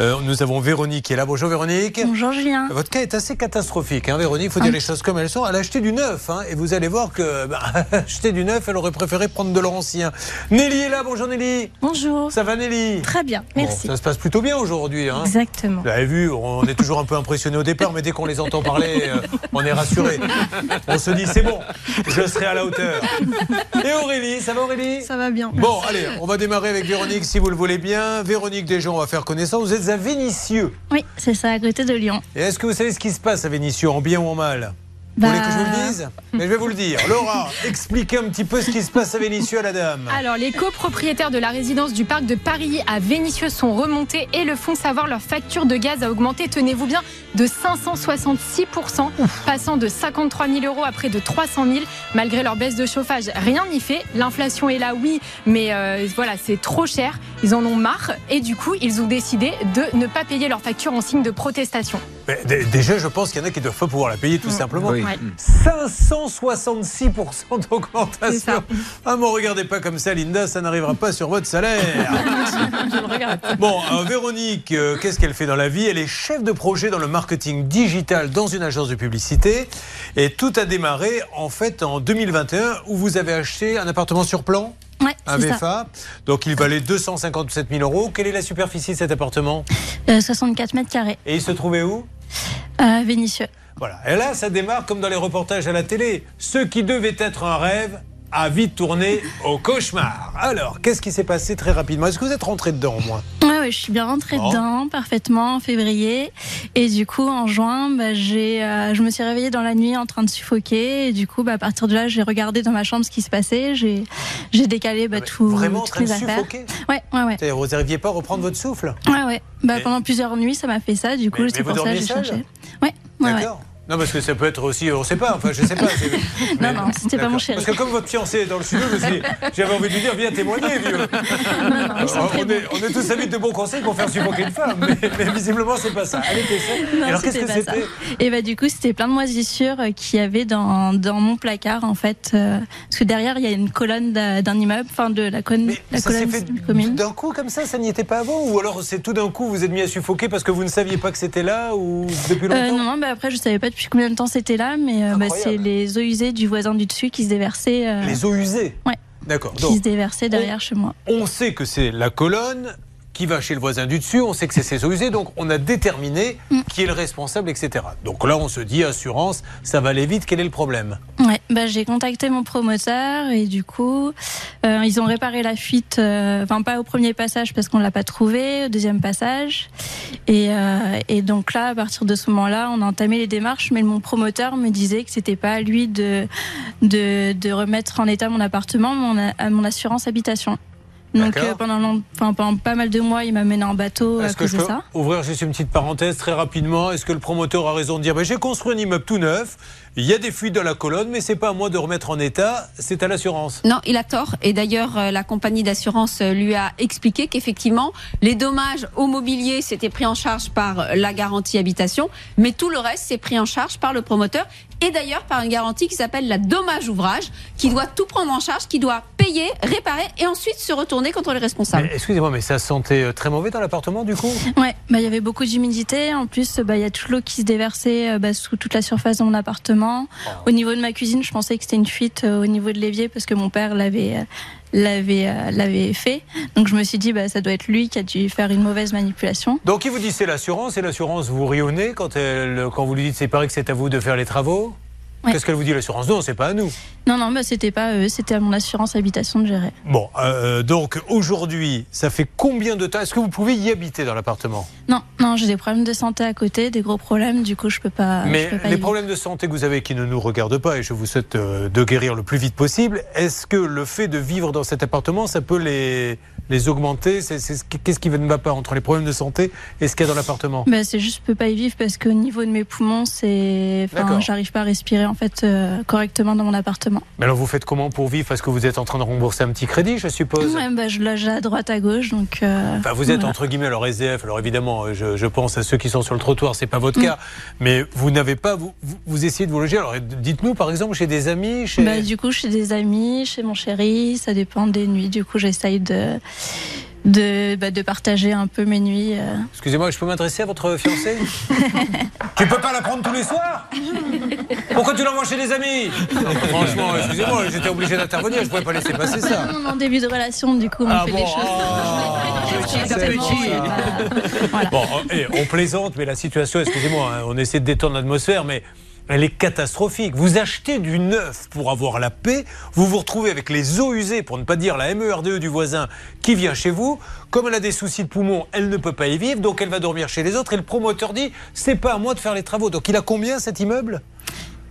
Euh, nous avons Véronique qui est là. Bonjour Véronique. Bonjour Julien. Votre cas est assez catastrophique, hein, Véronique. Il faut dire les choses comme elles sont. Elle a acheté du neuf, hein, et vous allez voir que bah, acheter du neuf, elle aurait préféré prendre de l'ancien. Nelly est là. Bonjour Nelly. Bonjour. Ça va Nelly? Très bien, merci. ça se passe plutôt bien aujourd'hui. Hein. Exactement. Vous avez vu, on est toujours un peu impressionné au départ, mais dès qu'on les entend parler, euh, on est rassuré. On se dit c'est bon, je serai à la hauteur. Et Aurélie, ça va Aurélie? Ça va bien. Bon, allez, on va démarrer avec Véronique si vous le voulez bien. Véronique, déjà, on va faire connaissance. Vous êtes à Vénissieux. Oui, c'est ça, à côté de Lyon. Et est-ce que vous savez ce qui se passe à Vénissieux, en bien ou en mal? Vous voulez que je vous le Bah. dise Mais je vais vous le dire. Laura, expliquez un petit peu ce qui se passe à Vénissieux à la dame. Alors, les copropriétaires de la résidence du parc de Paris à Vénissieux sont remontés et le font savoir. Leur facture de gaz a augmenté, tenez-vous bien, de 566%, passant de 53 000 euros à près de 300 000. Malgré leur baisse de chauffage, rien n'y fait. L'inflation est là, oui, mais euh, voilà, c'est trop cher. Ils en ont marre et du coup, ils ont décidé de ne pas payer leur facture en signe de protestation. Déjà, je pense qu'il y en a qui doivent pas pouvoir la payer tout simplement. Ouais. 566% C'est d'augmentation. Ah, mais regardez pas comme ça, Linda, ça n'arrivera pas sur votre salaire. Je le. Bon, euh, Véronique, euh, qu'est-ce qu'elle fait dans la vie? Elle est chef de projet dans le marketing digital dans une agence de publicité. Et tout a démarré en fait en 2021 où vous avez acheté un appartement sur plan? Ouais, un c'est ça. VFA. Donc il valait 257 000 euros. Quelle est la superficie de cet appartement? Euh, 64 mètres carrés, Et il se trouvait où? À Vénissieux. Voilà. Et là, ça démarre comme dans les reportages à la télé. Ce qui devait être un rêve a vite tourné au cauchemar. Alors, qu'est-ce qui s'est passé très rapidement? Est-ce que vous êtes rentré dedans au moins? Ouais, ouais, je suis bien rentrée dedans parfaitement en février. Et du coup, en juin, bah, j'ai, euh, je me suis réveillée dans la nuit en train de suffoquer. Et du coup, bah, à partir de là, j'ai regardé dans ma chambre ce qui se passait. J'ai, j'ai décalé bah, tout, Ah Vraiment en toutes de les affaires. suffoquer Ouais, ouais, ouais. Vous n'arriviez pas à reprendre votre souffle? Ouais, ouais. Bah, Mais- pendant plusieurs nuits, ça m'a fait ça. Du coup, c'est pour ça que j'ai cherché. Ouais, ouais, ouais. Non, parce que ça peut être aussi, on ne sait pas, enfin, je sais pas. Mais- non, c'était pas mon chéri. Parce que comme votre fiancé est dans le studio, j'avais envie de lui dire, viens témoigner, vieux. Non, non, ils sont très on, est, on est tous amis de bons conseils pour faire suffoquer une femme, mais, mais visiblement, c'est pas ça. Allez. Non, Alors, qu'est-ce que c'était Et bah du coup, c'était plein de moisissures euh, qu'il y avait dans, dans mon placard en fait, euh, parce que derrière il y a une colonne d'un immeuble, enfin de la, con- Mais la ça colonne commune. d'un coup comme ça, ça n'y était pas avant Ou alors c'est tout d'un coup vous êtes mis à suffoquer parce que vous ne saviez pas que c'était là ou depuis longtemps Euh, non, non, bah après je savais pas depuis combien de temps c'était là, mais euh, bah, c'est les eaux usées du voisin du dessus qui se déversaient, euh, Les eaux usées Ouais. D'accord. qui Donc, se déversaient derrière chez moi. on sait que c'est la colonne qui va chez le voisin du dessus, on sait que c'est ses eaux usées, donc on a déterminé Mm. qui est le responsable, etc. Donc là, on se dit, assurance, ça va aller vite, quel est le problème? Ouais, bah j'ai contacté mon promoteur et du coup euh, ils ont réparé la fuite, euh, enfin pas au premier passage parce qu'on l'a pas trouvé, au deuxième passage et, euh, et donc là à partir de ce moment-là on a entamé les démarches, mais mon promoteur me disait que c'était pas à lui de, de de remettre en état mon appartement, mon, mon assurance habitation. Donc euh, pendant, long- enfin, pendant pas mal de mois il m'a mené en bateau à Est-ce que cause je de peux ça. ouvrir juste une petite parenthèse très rapidement? Est-ce que le promoteur a raison de dire j'ai construit un immeuble tout neuf, il y a des fuites dans la colonne, mais c'est pas à moi de remettre en état, c'est à l'assurance Non, il a tort. Et d'ailleurs, euh, la compagnie d'assurance euh, lui a expliqué qu'effectivement, les dommages au mobilier, c'était pris en charge par la garantie habitation, mais tout le reste, c'est pris en charge par le promoteur et d'ailleurs par une garantie qui s'appelle la dommage ouvrage, qui doit tout prendre en charge, qui doit payer, réparer et ensuite se retourner contre les responsables. Excusez-moi, mais ça sentait euh, très mauvais dans l'appartement du coup? Ouais, bah il y avait beaucoup d'humidité. En plus, bah il y a toute l'eau qui se déversait euh, bah, sous toute la surface de mon appartement. Au niveau de ma cuisine, je pensais que c'était une fuite euh, au niveau de l'évier parce que mon père l'avait euh, l'avait euh, l'avait fait. Donc je me suis dit bah ça doit être lui qui a dû faire une mauvaise manipulation. Donc il vous dit c'est l'assurance et l'assurance vous rit au nez quand, elle, quand vous lui dites c'est pareil que c'est à vous de faire les travaux? Ouais. Qu'est-ce qu'elle vous dit l'assurance Non, c'est pas à nous. Non non, bah c'était pas eux, c'était à mon assurance habitation de gérer. Bon, euh, donc aujourd'hui, ça fait combien de temps? Est-ce que vous pouvez y habiter dans l'appartement? Non, non, j'ai des problèmes de santé à côté, des gros problèmes, du coup je peux pas. Mais peux pas les problèmes de santé que vous avez qui ne nous regardent pas, et je vous souhaite euh, de guérir le plus vite possible, est-ce que le fait de vivre dans cet appartement, ça peut les, les augmenter? Qu'est-ce qui ne va pas entre les problèmes de santé et ce qu'il y a dans l'appartement? Bah, c'est juste, je peux pas y vivre parce qu'au niveau de mes poumons, c'est, enfin, j'arrive pas à respirer en fait euh, correctement dans mon appartement. Mais alors vous faites comment pour vivre? Parce que vous êtes en train de rembourser un petit crédit, je suppose Ouais, bah, je loge à droite à gauche, donc. euh, Enfin, vous êtes voilà. entre guillemets alors SDF. Alors évidemment, euh, je, je pense à ceux qui sont sur le trottoir, c'est pas votre Mm. cas. Mais vous n'avez pas, vous, vous, vous essayez de vous loger. Alors dites-nous par exemple chez des amis, chez. Bah, du coup, chez des amis, chez mon chéri, ça dépend des nuits. Du coup, j'essaye de de, bah, de partager un peu mes nuits. euh. Excusez-moi, je peux m'adresser à votre fiancé Tu peux pas la prendre tous les soirs? Pourquoi tu l'envoies chez des amis? Franchement, excusez-moi, j'étais obligé d'intervenir, je pouvais pas laisser passer ça. Non, en début de relation, du coup, on Ah fait des choses. Exactement, petit. euh, bah. Bon, eh, on plaisante, mais la situation, excusez-moi, hein, on essaie de détendre l'atmosphère, mais elle est catastrophique. Vous achetez du neuf pour avoir la paix, vous vous retrouvez avec les eaux usées, pour ne pas dire la MERDE E du voisin qui vient chez vous. Comme elle a des soucis de poumons, elle ne peut pas y vivre, donc elle va dormir chez les autres. Et le promoteur dit, c'est pas à moi de faire les travaux. Donc il a combien cet immeuble?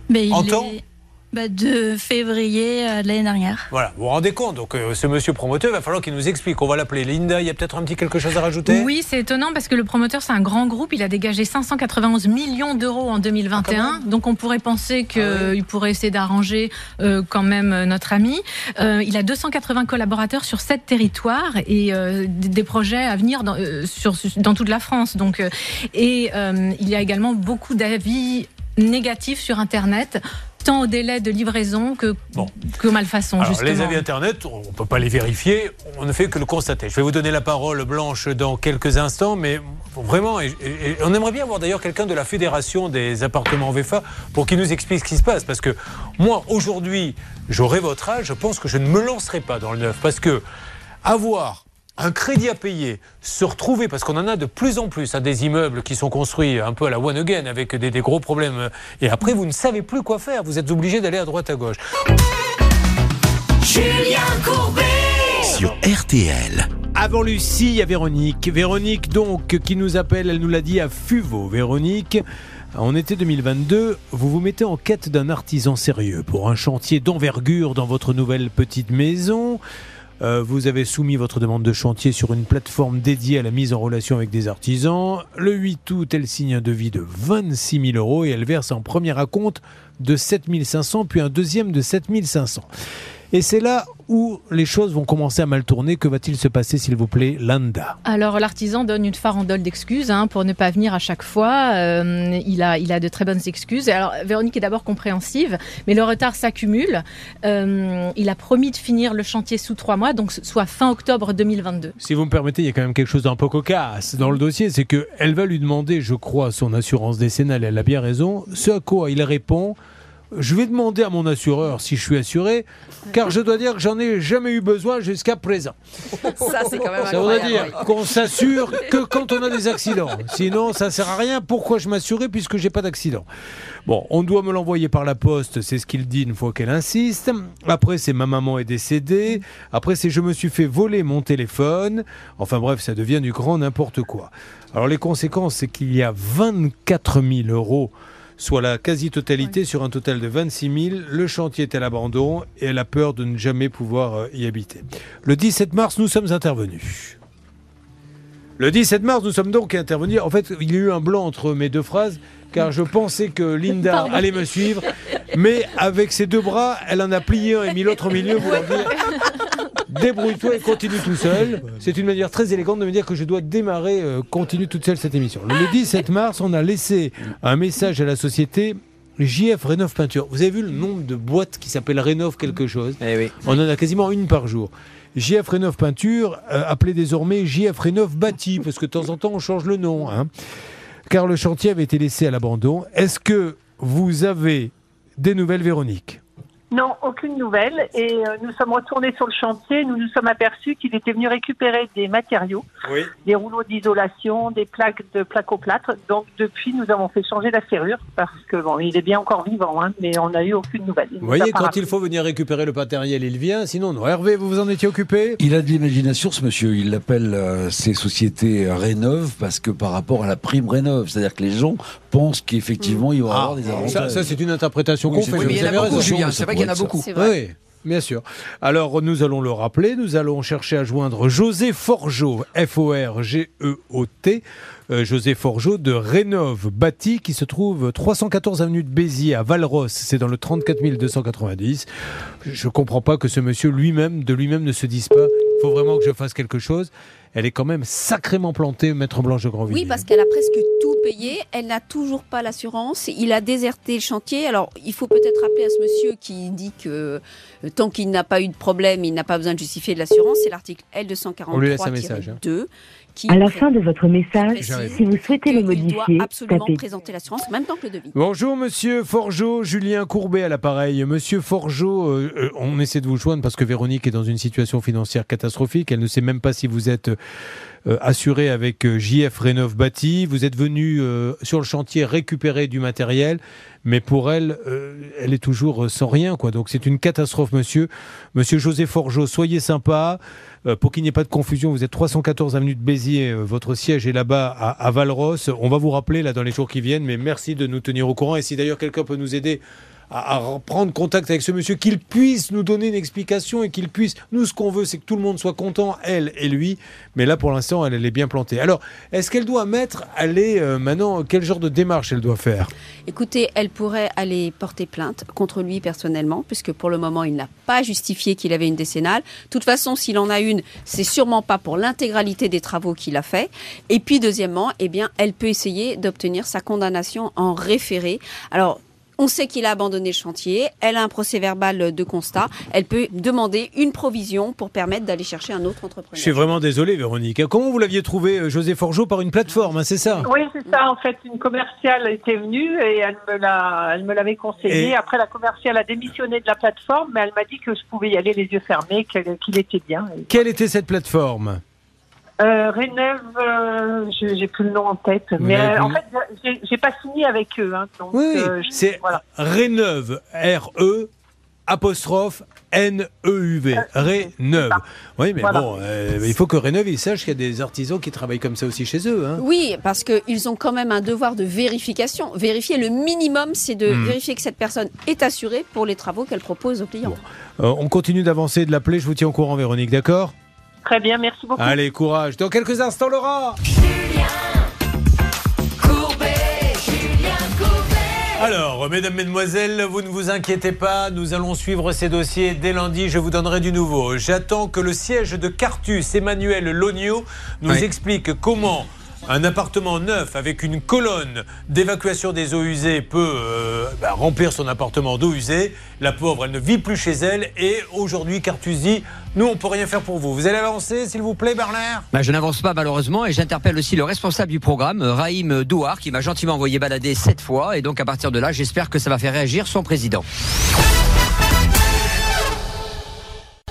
Mais il En temps? est bah, de février euh, de l'année dernière. Voilà, vous vous rendez compte. Donc euh, ce monsieur promoteur, il va falloir qu'il nous explique. On va l'appeler Linda. Il y a peut-être un petit quelque chose à rajouter? Oui, c'est étonnant parce que le promoteur, c'est un grand groupe. Il a dégagé 591 millions d'euros en 2021. Donc, on pourrait penser qu'il Ah oui. pourrait essayer d'arranger euh, quand même euh, notre ami. Euh, il a 280 collaborateurs sur sept territoires et euh, des projets à venir dans, euh, sur, dans toute la France. Donc, euh, et euh, il y a également beaucoup d'avis négatifs sur Internet tant au délai de livraison que, Bon. que malfaçons, Alors, justement. les avis Internet, on ne peut pas les vérifier, on ne fait que le constater. Je vais vous donner la parole, Blanche, dans quelques instants, mais vraiment, et, et- et on aimerait bien avoir d'ailleurs quelqu'un de la Fédération des appartements VFA pour qu'il nous explique ce qui se passe. Parce que moi, aujourd'hui, j'aurai votre âge, je pense que je ne me lancerai pas dans le neuf. Parce que avoir un crédit à payer, se retrouver, parce qu'on en a de plus en plus, à des immeubles qui sont construits un peu à la one again, avec des, des gros problèmes, et après vous ne savez plus quoi faire, vous êtes obligé d'aller à droite à gauche. Julien Courbet sur RTL. Avant Lucie, il y a Véronique. Véronique, donc, qui nous appelle, elle nous l'a dit à Fuveau. Véronique, en été 2022, vous vous mettez en quête d'un artisan sérieux pour un chantier d'envergure dans votre nouvelle petite maison. Euh, vous avez soumis votre demande de chantier sur une plateforme dédiée à la mise en relation avec des artisans. Le 8 août, elle signe un devis de 26 000 euros et elle verse un premier acompte de 7 500, puis un deuxième de 7 500. Et c'est là où les choses vont commencer à mal tourner. Que va-t-il se passer, s'il vous plaît, Landa? Alors l'artisan donne une farandole d'excuses hein, pour ne pas venir à chaque fois. Euh, il, a, il a de très bonnes excuses. Alors Véronique est d'abord compréhensive, mais le retard s'accumule. Euh, il a promis de finir le chantier sous trois mois, donc soit fin octobre 2022. Si vous me permettez, il y a quand même quelque chose d'un peu cocasse dans le dossier. C'est qu'elle va lui demander, je crois, son assurance décennale. Elle a bien raison. Ce à quoi il répond je vais demander à mon assureur si je suis assuré, car je dois dire que j'en ai jamais eu besoin jusqu'à présent. Ça, c'est quand même Ça voudrait dire qu'on s'assure que quand on a des accidents. Sinon, ça sert à rien. Pourquoi je m'assurais puisque j'ai pas d'accident? Bon, on doit me l'envoyer par la poste, c'est ce qu'il dit une fois qu'elle insiste. Après, c'est ma maman est décédée. Après, c'est je me suis fait voler mon téléphone. Enfin bref, ça devient du grand n'importe quoi. Alors les conséquences, c'est qu'il y a 24 000 euros soit la quasi-totalité sur un total de 26 000. Le chantier est à l'abandon et elle a peur de ne jamais pouvoir euh, y habiter. Le 17 mars, nous sommes intervenus. Le 17 mars, nous sommes donc intervenus. En fait, il y a eu un blanc entre mes deux phrases, car je pensais que Linda Pardon. allait me suivre, mais avec ses deux bras, elle en a plié un et mis l'autre au milieu, voulant dire débrouille-toi et continue tout seul. C'est une manière très élégante de me dire que je dois démarrer, euh, continue toute seule cette émission. Le 17 mars, on a laissé un message à la société JF Rénov Peinture. Vous avez vu le nombre de boîtes qui s'appellent Rénov quelque chose? On en a quasiment une par jour. JF Rénov Peinture, euh, appelé désormais JF Rénov Bâti, parce que de temps en temps on change le nom. hein. Car le chantier avait été laissé à l'abandon. Est-ce que vous avez des nouvelles, Véronique? Non, aucune nouvelle. Et euh, nous sommes retournés sur le chantier. Nous nous sommes aperçus qu'il était venu récupérer des matériaux, Oui. des rouleaux d'isolation, des plaques de placo-plâtre. Donc depuis, nous avons fait changer la serrure parce que bon, il est bien encore vivant, hein, mais on n'a eu aucune nouvelle. Vous voyez, quand il faut venir récupérer le matériel, il vient. Sinon, non. Hervé, vous vous en étiez occupé? Il a de l'imagination, ce monsieur. Il appelle euh, ces sociétés euh, Rénov parce que par rapport à la prime Rénov, c'est-à-dire que les gens pensent qu'effectivement, il va y avoir des Ah, avantages. ça, ça, c'est une interprétation Oui, qu'on fait. mais vous mais il y en avez a beaucoup, raison. Julien, c'est vrai qu'il y en a beaucoup. Oui, bien sûr. Alors, nous allons le rappeler. Nous allons chercher à joindre José Forgeau, F-O-R-G-E-O-T. euh, José Forgeau de Rénov Bâti, qui se trouve 314 avenue de Béziers à Valros. C'est dans le 34 290. Je ne comprends pas que ce monsieur lui-même, de lui-même, ne se dise pas il faut vraiment que je fasse quelque chose. Elle est quand même sacrément plantée, Maître Blanche de Grandvilliers. Oui, parce qu'elle a presque tout payé. Elle n'a toujours pas l'assurance. Il a déserté le chantier. Alors, il faut peut-être rappeler à ce monsieur qui dit que euh, tant qu'il n'a pas eu de problème, il n'a pas besoin de justifier de l'assurance. C'est l'article On lui laisse un message, hein. L243-2 qui À la fin de votre message, si vous souhaitez le qu'il doit modifier, absolument tapez présenter l'assurance en même temps que le devis. Bonjour Monsieur Forgeot, Julien Courbet à l'appareil. Monsieur Forgeot, euh, euh, on essaie de vous joindre parce que Véronique est dans une situation financière catastrophique. Elle ne sait même pas si vous êtes assuré avec euh, JF Rénov Bâti. Vous êtes venu euh, sur le chantier récupérer du matériel, mais pour elle, euh, elle est toujours euh, sans rien. quoi. Donc c'est une catastrophe, monsieur. Monsieur José Forgeot, soyez sympa. Euh, pour qu'il n'y ait pas de confusion, vous êtes 314 avenue de Béziers, euh, votre siège est là-bas à, à Valros. On va vous rappeler là dans les jours qui viennent, mais merci de nous tenir au courant. Et si d'ailleurs quelqu'un peut nous aider à, prendre contact avec ce monsieur, qu'il puisse nous donner une explication et qu'il puisse. Nous, ce qu'on veut, c'est que tout le monde soit content, elle et lui. Mais là, pour l'instant, elle, elle est bien plantée. Alors, est-ce qu'elle doit mettre, aller euh, maintenant, quel genre de démarche elle doit faire? Écoutez, elle pourrait aller porter plainte contre lui personnellement, puisque pour le moment, il n'a pas justifié qu'il avait une décennale. De toute façon, s'il en a une, c'est sûrement pas pour l'intégralité des travaux qu'il a fait. Et puis, deuxièmement, eh bien, elle peut essayer d'obtenir sa condamnation en référé. Alors, on sait qu'il a abandonné le chantier, elle a un procès verbal de constat, elle peut demander une provision pour permettre d'aller chercher un autre entrepreneur. Je suis vraiment désolé, Véronique. Comment vous l'aviez trouvé, euh, José Forgeot, par une plateforme, hein, c'est ça Oui, c'est ça. En fait, une commerciale était venue et elle me l'a, elle me l'avait conseillé. Et- Après, la commerciale a démissionné de la plateforme, mais elle m'a dit que je pouvais y aller les yeux fermés, qu'il était bien. Quelle était cette plateforme? Euh, Réneuve, euh, j'ai plus le nom en tête, mais euh, en fait, j'ai- pas signé avec eux. Hein, donc, Oui, euh, c'est voilà. Réneuve, R-E, apostrophe N-E-U-V. Réneuve. Oui, mais Voilà. bon, euh, il faut que Réneuve, il sache qu'il y a des artisans qui travaillent comme ça aussi chez eux. Hein. Oui, parce qu'ils ont quand même un devoir de vérification. Vérifier le minimum, c'est de Hmm. vérifier que cette personne est assurée pour les travaux qu'elle propose aux clients. Euh, on continue d'avancer, de l'appeler. Je vous tiens au courant, Véronique, d'accord? Très bien, merci beaucoup. Allez, courage. Dans quelques instants, Laura Alors, mesdames, mesdemoiselles, vous ne vous inquiétez pas, nous allons suivre ces dossiers dès lundi, je vous donnerai du nouveau. J'attends que le siège de Cartus, Emmanuel Logno, nous Oui. explique comment un appartement neuf avec une colonne d'évacuation des eaux usées peut euh, bah, remplir son appartement d'eau usée. La pauvre, elle ne vit plus chez elle et aujourd'hui, Cartus dit, nous, on peut rien faire pour vous. Vous allez avancer, s'il vous plaît, Bernard Bah, je n'avance pas malheureusement et j'interpelle aussi le responsable du programme, euh, Raïm Douar, qui m'a gentiment envoyé balader sept fois et donc à partir de là, j'espère que ça va faire réagir son président.